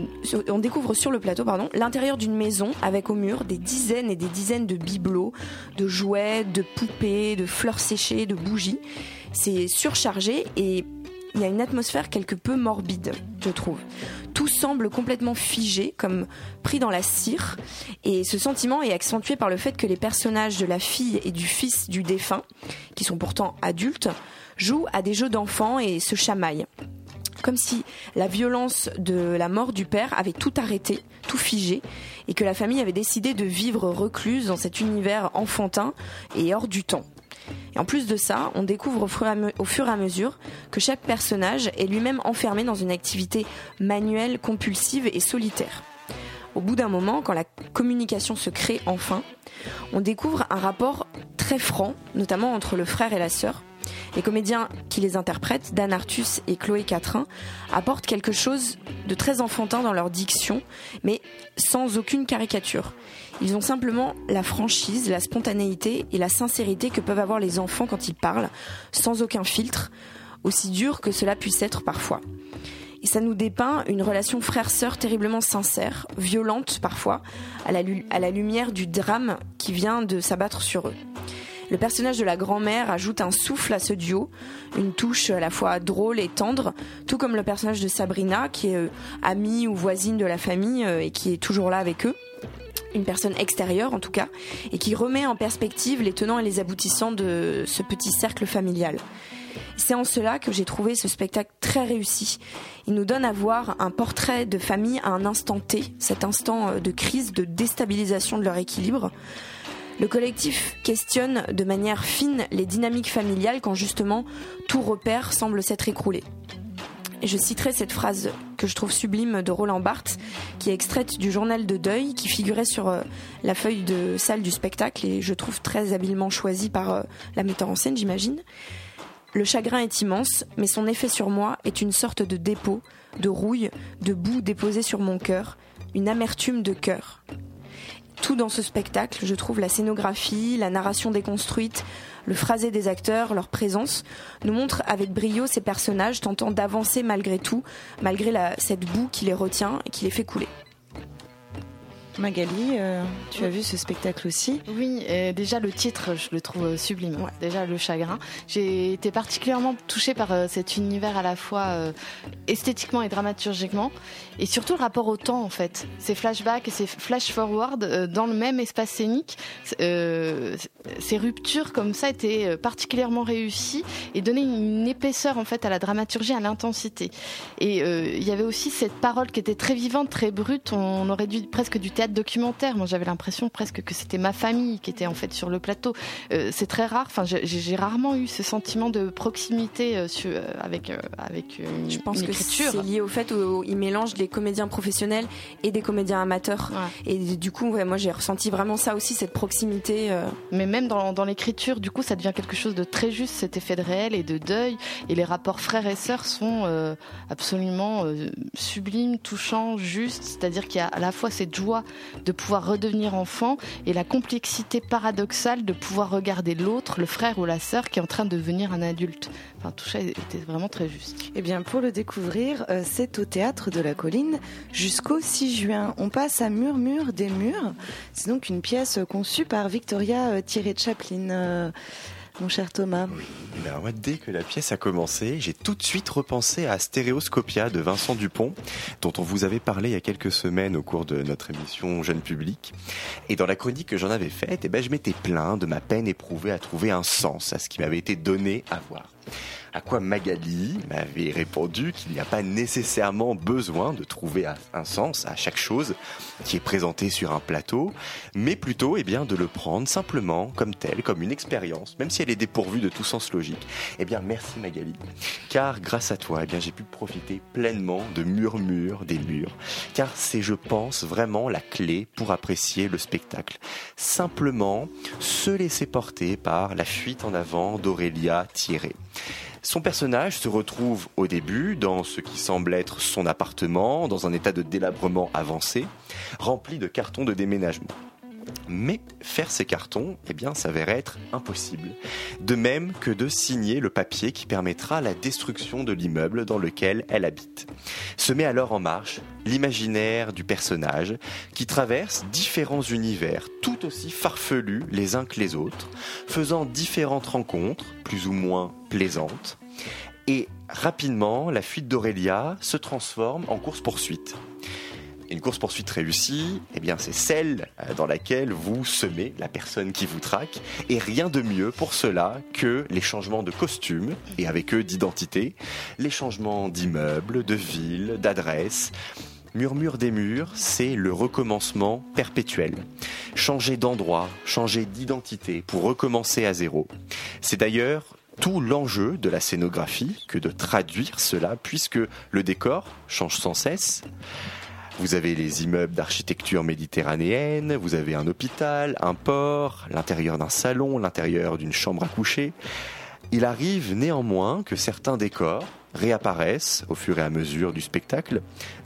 on découvre sur le plateau pardon, l'intérieur d'une maison avec au mur des dizaines et des dizaines de bibelots, de jouets, de poupées, de fleurs séchées, de bougies. C'est surchargé et il y a une atmosphère quelque peu morbide, je trouve. Tout semble complètement figé, comme pris dans la cire, et ce sentiment est accentué par le fait que les personnages de la fille et du fils du défunt, qui sont pourtant adultes, jouent à des jeux d'enfants et se chamaillent comme si la violence de la mort du père avait tout arrêté, tout figé, et que la famille avait décidé de vivre recluse dans cet univers enfantin et hors du temps. Et en plus de ça, on découvre au fur, et à mesure que chaque personnage est lui-même enfermé dans une activité manuelle, compulsive et solitaire. Au bout d'un moment, quand la communication se crée enfin, on découvre un rapport très franc, notamment entre le frère et la sœur, les comédiens qui les interprètent, Dan Artus et Chloé Catrin, apportent quelque chose de très enfantin dans leur diction, mais sans aucune caricature. Ils ont simplement la franchise, la spontanéité et la sincérité que peuvent avoir les enfants quand ils parlent, sans aucun filtre, aussi dur que cela puisse être parfois. Et ça nous dépeint une relation frère-sœur terriblement sincère, violente parfois, à la, lumière du drame qui vient de s'abattre sur eux. Le personnage de la grand-mère ajoute un souffle à ce duo, une touche à la fois drôle et tendre, tout comme le personnage de Sabrina, qui est euh, amie ou voisine de la famille euh, et qui est toujours là avec eux une personne extérieure en tout cas, et qui remet en perspective les tenants et les aboutissants de ce petit cercle familial. C'est en cela que j'ai trouvé ce spectacle très réussi. Il nous donne à voir un portrait de famille à un instant T, cet instant euh, de crise, de déstabilisation de leur équilibre, le collectif questionne de manière fine les dynamiques familiales quand justement tout repère semble s'être écroulé. Je citerai cette phrase que je trouve sublime de Roland Barthes, qui est extraite du journal de deuil, qui figurait sur euh, la feuille de salle du spectacle et je trouve très habilement choisie par euh, la metteur en scène, j'imagine. Le chagrin est immense, mais son effet sur moi est une sorte de dépôt, de rouille, de boue déposée sur mon cœur, une amertume de cœur tout dans ce spectacle. Je trouve la scénographie, la narration déconstruite, le phrasé des acteurs, leur présence, nous montre avec brio ces personnages tentant d'avancer malgré tout, malgré cette boue qui les retient et qui les fait couler. Magali, euh, tu as vu ce spectacle aussi Oui, déjà le titre, je le trouve sublime. Déjà le chagrin. J'ai été particulièrement touchée par euh, cet univers à la fois euh, esthétiquement et dramaturgiquement, et surtout le rapport au temps en fait. Ces flashbacks et ces flash-forward dans le même espace scénique, ces ruptures comme ça étaient particulièrement réussies et donnaient une épaisseur en fait à la dramaturgie, à l'intensité. Et il y avait aussi cette parole qui était très vivante, très brute. On aurait dû presque du théâtre documentaire. Moi, j'avais l'impression presque que c'était ma famille qui était en fait sur le plateau. Euh, c'est très rare. Enfin, j'ai rarement eu ce sentiment de proximité euh, euh, avec avec une, Je pense que c'est lié au fait où ils mélangent des comédiens professionnels et des comédiens amateurs. Et du coup, moi, j'ai ressenti vraiment ça aussi, cette proximité. Mais même dans, dans l'écriture, du coup, ça devient quelque chose de très juste, cet effet de réel et de deuil. Et les rapports frères et sœurs sont absolument sublimes, touchants, justes. C'est-à-dire qu'il y a à la fois cette joie de pouvoir redevenir enfant et la complexité paradoxale de pouvoir regarder l'autre, le frère ou la sœur qui est en train de devenir un adulte. Enfin, tout ça était vraiment très juste. Eh bien, pour le découvrir, euh, c'est au théâtre de la colline jusqu'au 6 juin. On passe à Murmure des murs. C'est donc une pièce conçue par Victoria euh, Thierry Chaplin. Euh, mon cher Thomas Oui, dès que la pièce a commencé, j'ai tout de suite repensé à Stéréoscopia de Vincent Dupont, dont on vous avait parlé il y a quelques semaines au cours de notre émission Jeune Public. Et dans la chronique que j'en avais faite, eh ben, je m'étais plaint de ma peine éprouvée à trouver un sens à ce qui m'avait été donné à voir. À quoi Magali m'avait répondu qu'il n'y a pas nécessairement besoin de trouver un sens à chaque chose qui est présentée sur un plateau, mais plutôt eh bien, de le prendre simplement comme tel, comme une expérience, même si elle est dépourvue de tout sens logique. Eh bien, merci Magali, car grâce à toi, eh bien, j'ai pu profiter pleinement de murmures des murs, car c'est, je pense, vraiment la clé pour apprécier le spectacle. Simplement se laisser porter par la fuite en avant d'Aurélia Thierry. Son personnage se retrouve au début dans ce qui semble être son appartement, dans un état de délabrement avancé, rempli de cartons de déménagement. Mais faire ces cartons, eh bien, s'avère être impossible. De même que de signer le papier qui permettra la destruction de l'immeuble dans lequel elle habite. Se met alors en marche l'imaginaire du personnage qui traverse différents univers tout aussi farfelus les uns que les autres, faisant différentes rencontres, plus ou moins plaisantes. Et rapidement, la fuite d'Aurélia se transforme en course-poursuite une course-poursuite réussie, eh bien, c'est celle euh, dans laquelle vous semez la personne qui vous traque. Et rien de mieux pour cela que les changements de costume et avec eux d'identité, les changements d'immeubles, de villes, d'adresses. Murmure des murs, c'est le recommencement perpétuel. Changer d'endroit, changer d'identité pour recommencer à zéro. C'est d'ailleurs tout l'enjeu de la scénographie que de traduire cela puisque le décor change sans cesse. Vous avez les immeubles d'architecture méditerranéenne, vous avez un hôpital, un port, l'intérieur d'un salon, l'intérieur d'une chambre à coucher. Il arrive néanmoins que certains décors réapparaissent au fur et à mesure du spectacle,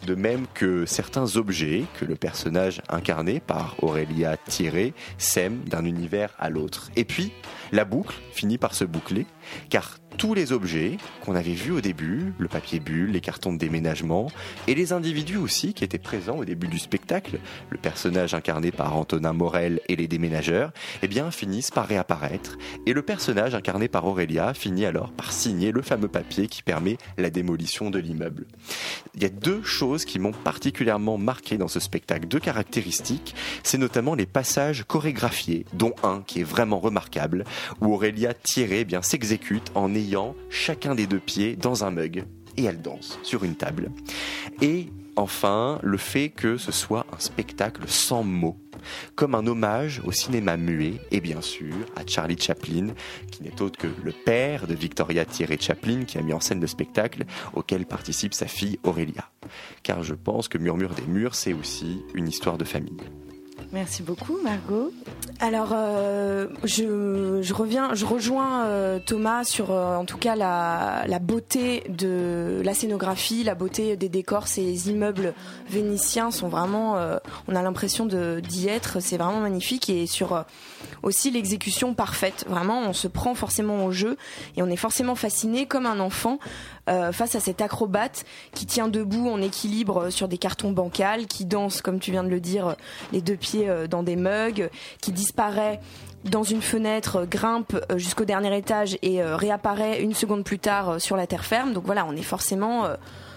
de même que certains objets que le personnage incarné par Aurélia Thierry sème d'un univers à l'autre. Et puis, la boucle finit par se boucler, car tous les objets qu'on avait vus au début, le papier bulle, les cartons de déménagement, et les individus aussi qui étaient présents au début du spectacle, le personnage incarné par Antonin Morel et les déménageurs, eh bien finissent par réapparaître, et le personnage incarné par Aurélia finit alors par signer le fameux papier qui permet la démolition de l'immeuble. Il y a deux choses qui m'ont particulièrement marqué dans ce spectacle, deux caractéristiques, c'est notamment les passages chorégraphiés, dont un qui est vraiment remarquable, où Aurélia Thierry eh bien s'exécute en ayant chacun des deux pieds dans un mug et elle danse sur une table. Et enfin, le fait que ce soit un spectacle sans mots, comme un hommage au cinéma muet et bien sûr à Charlie Chaplin, qui n'est autre que le père de Victoria Thierry Chaplin, qui a mis en scène le spectacle auquel participe sa fille Aurélia. Car je pense que Murmure des murs, c'est aussi une histoire de famille. Merci beaucoup, Margot. Alors, euh, je, reviens, je rejoins euh, Thomas sur, euh, en tout cas, la, beauté de la scénographie, la beauté des décors. Ces immeubles vénitiens sont vraiment, on a l'impression d'y être. C'est vraiment magnifique et sur aussi l'exécution parfaite. Vraiment, on se prend forcément au jeu et on est forcément fasciné comme un enfant euh, face à cet acrobate qui tient debout en équilibre sur des cartons bancals, qui danse, comme tu viens de le dire, les deux pieds euh, dans des mugs, qui disparaît dans une fenêtre, grimpe euh, jusqu'au dernier étage et réapparaît une seconde plus tard sur la terre ferme. Donc voilà, on est forcément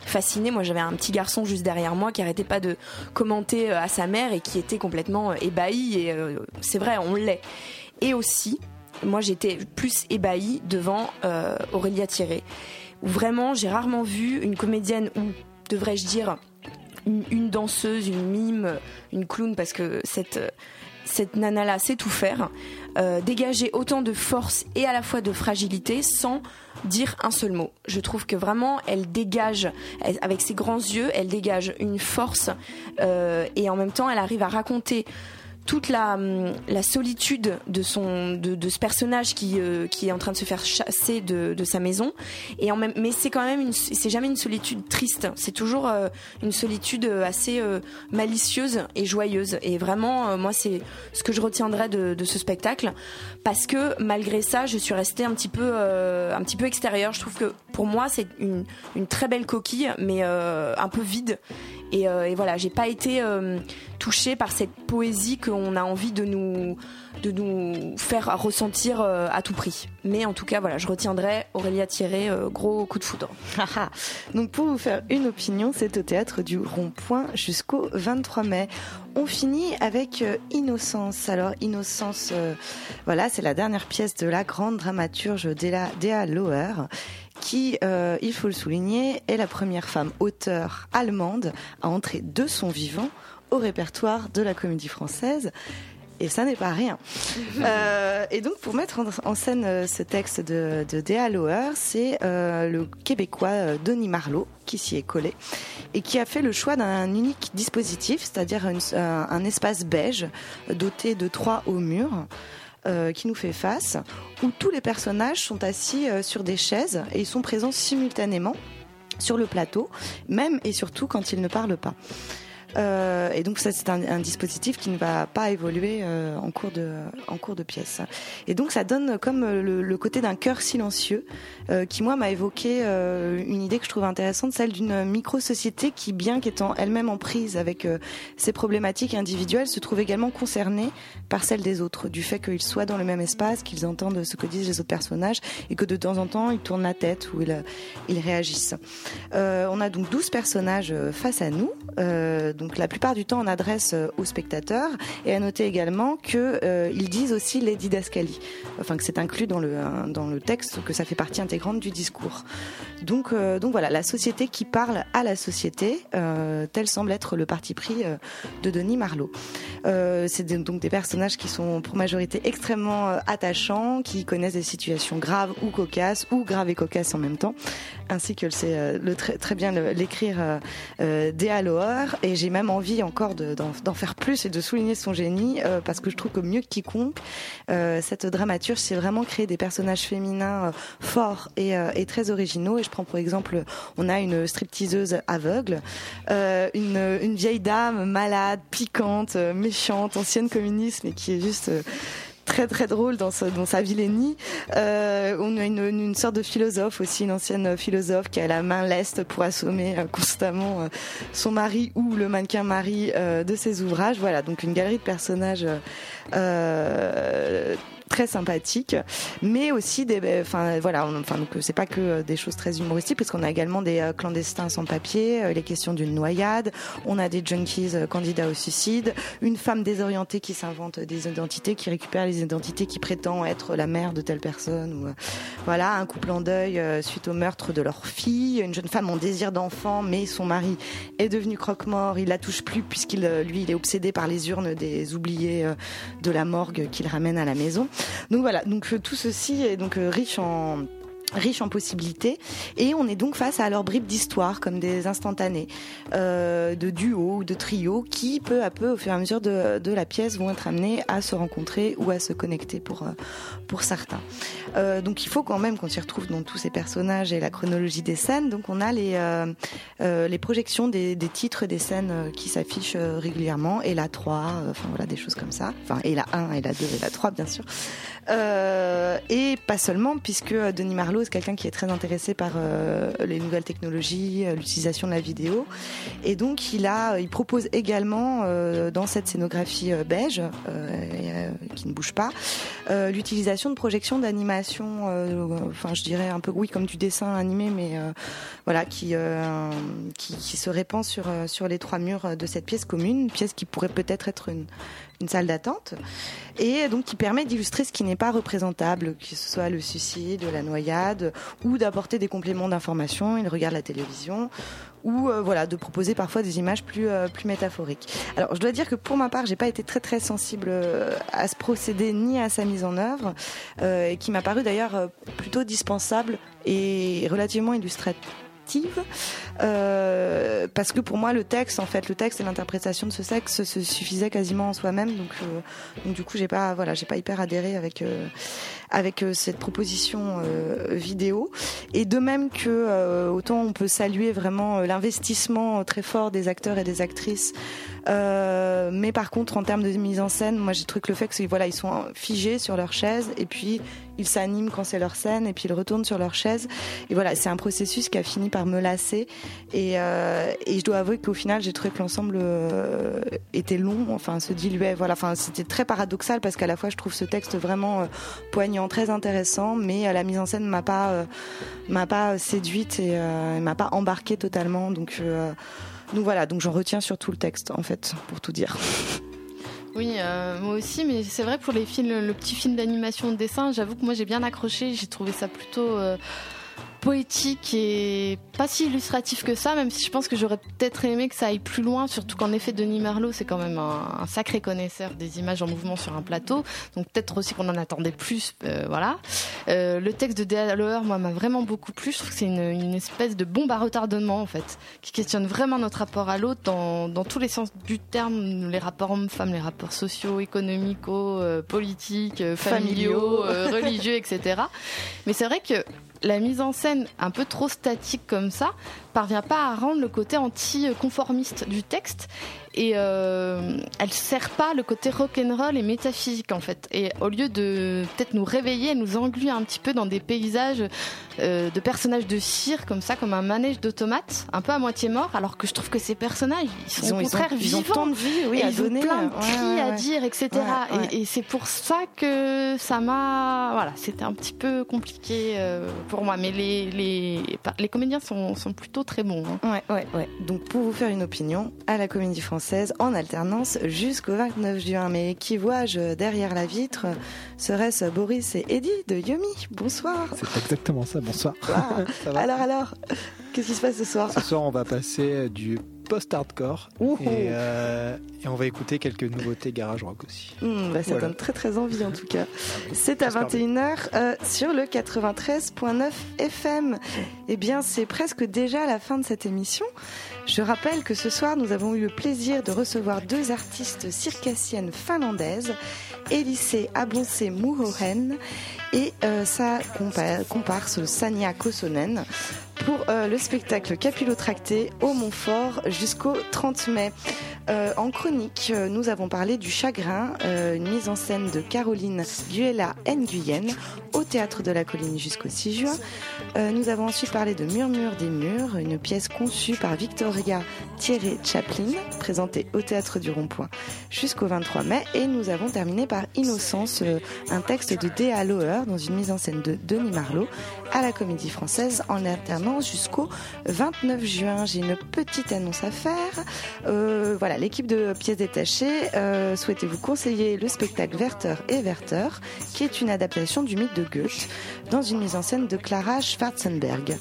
fasciné. Moi, j'avais un petit garçon juste derrière moi qui arrêtait pas de commenter à sa mère et qui était complètement ébahi. Et c'est vrai, on l'est. Et aussi, moi, j'étais plus ébahi devant Aurélia Thierry vraiment j'ai rarement vu une comédienne ou devrais-je dire une, danseuse, une mime, une clown parce que cette cette nana-là sait tout faire, euh, dégager autant de force et à la fois de fragilité sans dire un seul mot. Je trouve que vraiment elle dégage, avec ses grands yeux, elle dégage une force euh, et en même temps elle arrive à raconter toute la, hum, la solitude de son de, ce personnage qui euh, qui est en train de se faire chasser de, de sa maison. Et en même mais c'est quand même c'est jamais une solitude triste. C'est toujours euh, une solitude assez euh, malicieuse et joyeuse. Et vraiment moi c'est ce que je retiendrai de, de, ce spectacle. Parce que malgré ça je suis restée un petit peu un petit peu extérieure. Je trouve que pour moi c'est une une très belle coquille mais un peu vide. Et, et voilà, j'ai pas été euh, touchée par cette poésie qu'on a envie de nous, de nous faire ressentir euh, à tout prix. Mais en tout cas, voilà, je retiendrai Aurélia Thierry, gros coup de foudre. Donc pour vous faire une opinion, c'est au théâtre du Rond-Point jusqu'au 23 mai. On finit avec Innocence. Alors Innocence, voilà, c'est la dernière pièce de la grande dramaturge Dea Loher qui, euh, il faut le souligner, est la première femme auteure allemande à entrer de son vivant au répertoire de la comédie française. Et ça n'est pas rien. Euh, et donc, pour mettre en, scène euh, ce texte de, de Dea Loher, c'est le Québécois Denis Marlot qui s'y est collé et qui a fait le choix d'un unique dispositif, c'est-à-dire un, espace beige doté de trois hauts murs. Euh, qui nous fait face, où tous les personnages sont assis euh, sur des chaises et ils sont présents simultanément sur le plateau, même et surtout quand ils ne parlent pas. Euh, et donc ça c'est un, dispositif qui ne va pas évoluer euh, en cours de en cours de pièce. Et donc ça donne comme le, côté d'un cœur silencieux euh, qui moi m'a évoqué une idée que je trouve intéressante, celle d'une micro-société qui bien qu'étant elle-même en prise avec ses problématiques individuelles se trouve également concernée par celles des autres, du fait qu'ils soient dans le même espace, qu'ils entendent ce que disent les autres personnages et que de temps en temps ils tournent la tête ou ils, ils réagissent. on a donc 12 personnages face à nous. Donc la plupart du temps on adresse euh, aux spectateurs. Et à noter également qu'ils euh, disent aussi les didascalies, enfin que c'est inclus dans le euh, dans le texte, que ça fait partie intégrante du discours. Donc donc voilà, la société qui parle à la société, tel semble être le parti pris de Denis Marlowe. c'est donc des personnages qui sont pour majorité extrêmement attachants, qui connaissent des situations graves ou cocasses, ou graves et cocasses en même temps, ainsi que le sait très, bien l'écrire Dea. Et j'ai même envie encore d'en faire plus et de souligner son génie euh, parce que je trouve que mieux que quiconque, euh, cette dramaturge c'est vraiment créer des personnages féminins euh, forts et, et, très originaux. Et je prends pour exemple, on a une stripteaseuse aveugle, une, une vieille dame malade, piquante, méchante, ancienne communiste, mais qui est juste très très drôle dans, dans sa vilainie. Euh, on a une, une, sorte de philosophe aussi, une ancienne philosophe qui a la main leste pour assommer euh, constamment euh, son mari ou le mannequin mari euh, de ses ouvrages. Voilà, donc une galerie de personnages très sympathique, mais aussi des, ben, enfin voilà, enfin donc c'est pas que euh, des choses très humoristiques, parce qu'on a également des euh, clandestins sans papier, euh, les questions d'une noyade, on a des junkies candidats au suicide, une femme désorientée qui s'invente des identités, qui récupère les identités, qui prétend être la mère de telle personne, ou voilà, un couple en deuil suite au meurtre de leur fille, une jeune femme en désir d'enfant, mais son mari est devenu croque-mort, il la touche plus puisqu'il lui il est obsédé par les urnes des oubliés de la morgue qu'il ramène à la maison. Donc voilà, donc euh, tout ceci est donc euh, riche en riche en possibilités. Et on est donc face à leurs bribes d'histoire comme des instantanés euh, de duos ou de trios qui peu à peu au fur et à mesure de, de, la pièce vont être amenés à se rencontrer ou à se connecter pour euh, pour certains. Euh, donc il faut quand même qu'on s'y retrouve dans tous ces personnages et la chronologie des scènes. Donc on a les les projections des, des, titres des scènes qui s'affichent régulièrement. Et la 3 enfin voilà des choses comme ça. Enfin et la 1 et la 2 et la 3 bien sûr. Et pas seulement puisque Denis Marlowe c'est quelqu'un qui est très intéressé par euh, les nouvelles technologies, euh, l'utilisation de la vidéo. Et donc, il, a, il propose également, euh, dans cette scénographie beige, qui ne bouge pas, l'utilisation de projections d'animation, enfin, je dirais un peu, oui, comme du dessin animé, mais voilà, qui, qui, qui, se répand sur, sur les trois murs de cette pièce commune, une pièce qui pourrait peut-être être une une salle d'attente, et donc qui permet d'illustrer ce qui n'est pas représentable, que ce soit le suicide, la noyade, ou d'apporter des compléments d'information. Il regarde la télévision, ou euh, voilà, de proposer parfois des images plus euh, plus métaphoriques. Alors, je dois dire que pour ma part, j'ai pas été très très sensible euh, à ce procédé ni à sa mise en œuvre, qui m'a paru d'ailleurs plutôt dispensable et relativement illustratif euh, parce que pour moi le texte en fait le texte et l'interprétation de ce texte se suffisait quasiment en soi-même. Donc, euh, donc du coup j'ai pas voilà j'ai pas hyper adhéré avec euh, avec cette proposition vidéo. Et de même que autant on peut saluer vraiment l'investissement très fort des acteurs et des actrices mais par contre en termes de mise en scène moi j'ai trouvé le fait que voilà ils sont figés sur leur chaise et puis ils s'animent quand c'est leur scène et puis ils retournent sur leur chaise. Et voilà, c'est un processus qui a fini par me lasser. Et, euh, et je dois avouer qu'au final, j'ai trouvé que l'ensemble euh, était long, enfin se diluait. Voilà, enfin c'était très paradoxal parce qu'à la fois je trouve ce texte vraiment euh, poignant, très intéressant, mais la mise en scène m'a pas m'a pas séduite et m'a pas embarqué totalement. Donc donc voilà, donc j'en retiens surtout le texte en fait, pour tout dire. Oui, euh, moi aussi, mais c'est vrai pour les films, le petit film d'animation de dessin, j'avoue que moi j'ai bien accroché, j'ai trouvé ça plutôt euh, poétique et pas si illustratif que ça, même si je pense que j'aurais peut-être aimé que ça aille plus loin, surtout qu'en effet Denis Marlowe c'est quand même un, sacré connaisseur des images en mouvement sur un plateau, donc peut-être aussi qu'on en attendait plus, euh, voilà. Euh, le texte de Dea Loher, moi, m'a vraiment beaucoup plu. Je trouve que c'est une, une, espèce de bombe à retardement en fait, qui questionne vraiment notre rapport à l'autre dans, dans, tous les sens du terme, les rapports hommes-femmes, les rapports sociaux, économiques, euh, politiques, euh, familiaux, religieux, etc. Mais c'est vrai que la mise en scène un peu trop statique comme ça parvient pas à rendre le côté anti-conformiste du texte et euh, elle sert pas le côté rock'n'roll et métaphysique en fait. Et au lieu de peut-être nous réveiller, elle nous engluit un petit peu dans des paysages euh, de personnages de cire comme ça, comme un manège d'automates, un peu à moitié mort, alors que je trouve que ces personnages, ils sont au contraire ils ont, vivants. tant de vie, oui, et à ils ont plein de cris ouais, à dire, etc. Ouais. Et, et c'est pour ça que ça m'a, voilà, c'était un petit peu compliqué euh, pour moi. Mais les les les comédiens sont sont plutôt très bons. hein. Ouais, ouais, ouais. Donc pour vous faire une opinion, à la Comédie Française, en alternance jusqu'au 29 juin. Mais qui vois-je derrière la vitre Serait-ce Boris et Eddie de Yomi? Bonsoir. C'est exactement ça, bonsoir. Ah, Ça alors, alors, qu'est-ce qui se passe ce soir? Ce soir, on va passer du post-hardcore et, euh, et on va écouter quelques nouveautés garage rock aussi. Hmm, bah, ça Voilà. donne très très envie en tout cas. C'est à j'espère 21h euh, sur le 93.9 FM. Eh bien, c'est presque déjà la fin de cette émission. Je rappelle que ce soir, nous avons eu le plaisir de recevoir deux artistes circassiennes finlandaises, Elise Abonse Muhohen et euh, sa compa- comparse Sania Kosonen pour euh, le spectacle Capillotracté au Montfort jusqu'au 30 mai. Euh, en chronique, euh, nous avons parlé du Chagrin, une mise en scène de Caroline Guela Nguyen au Théâtre de la Colline jusqu'au 6 juin. Euh, nous avons ensuite parlé de Murmure des Murs, une pièce conçue par Victoria Thierry Chaplin, présentée au Théâtre du Rond-Point jusqu'au 23 mai. Et nous avons terminé par Innocence, euh, un texte de Dea Loher dans une mise en scène de Denis Marlot à la Comédie Française en alternance jusqu'au 29 juin. J'ai une petite annonce à faire. Euh, voilà, l'équipe de pièces détachées euh, souhaitait vous conseiller le spectacle Werther et Werther, qui est une adaptation du mythe de Goethe, dans une mise en scène de Clara Schwarzenberg.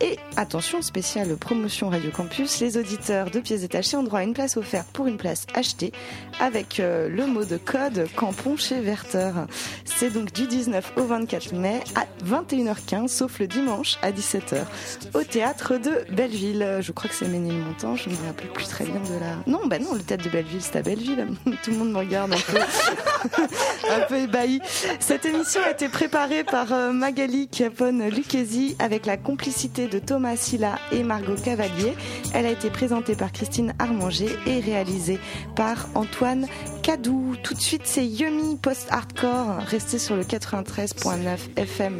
Et attention, spéciale promotion Radio Campus, les auditeurs de pièces détachées ont droit à une place offerte pour une place achetée, avec euh, le mot de code Campon chez Werther. C'est donc du 19 au 24 mai à 21h15, sauf le dimanche à 17h, au théâtre de Belleville. Je crois que c'est Ménilmontant, je ne me rappelle plus très bien de la... Non, bah non, le théâtre de Belleville, c'est à Belleville. Tout le monde me regarde un peu, ébahi. Cette émission a été préparée par euh, Magali Capone Lucchesi avec la complicité de Thomas Silla et Margot Cavalier. Elle a été présentée par Christine Armanger et réalisée par Antoine Cadou. Tout de suite, c'est Yumi Post-Hardcore. Restez sur le 93.9 FM.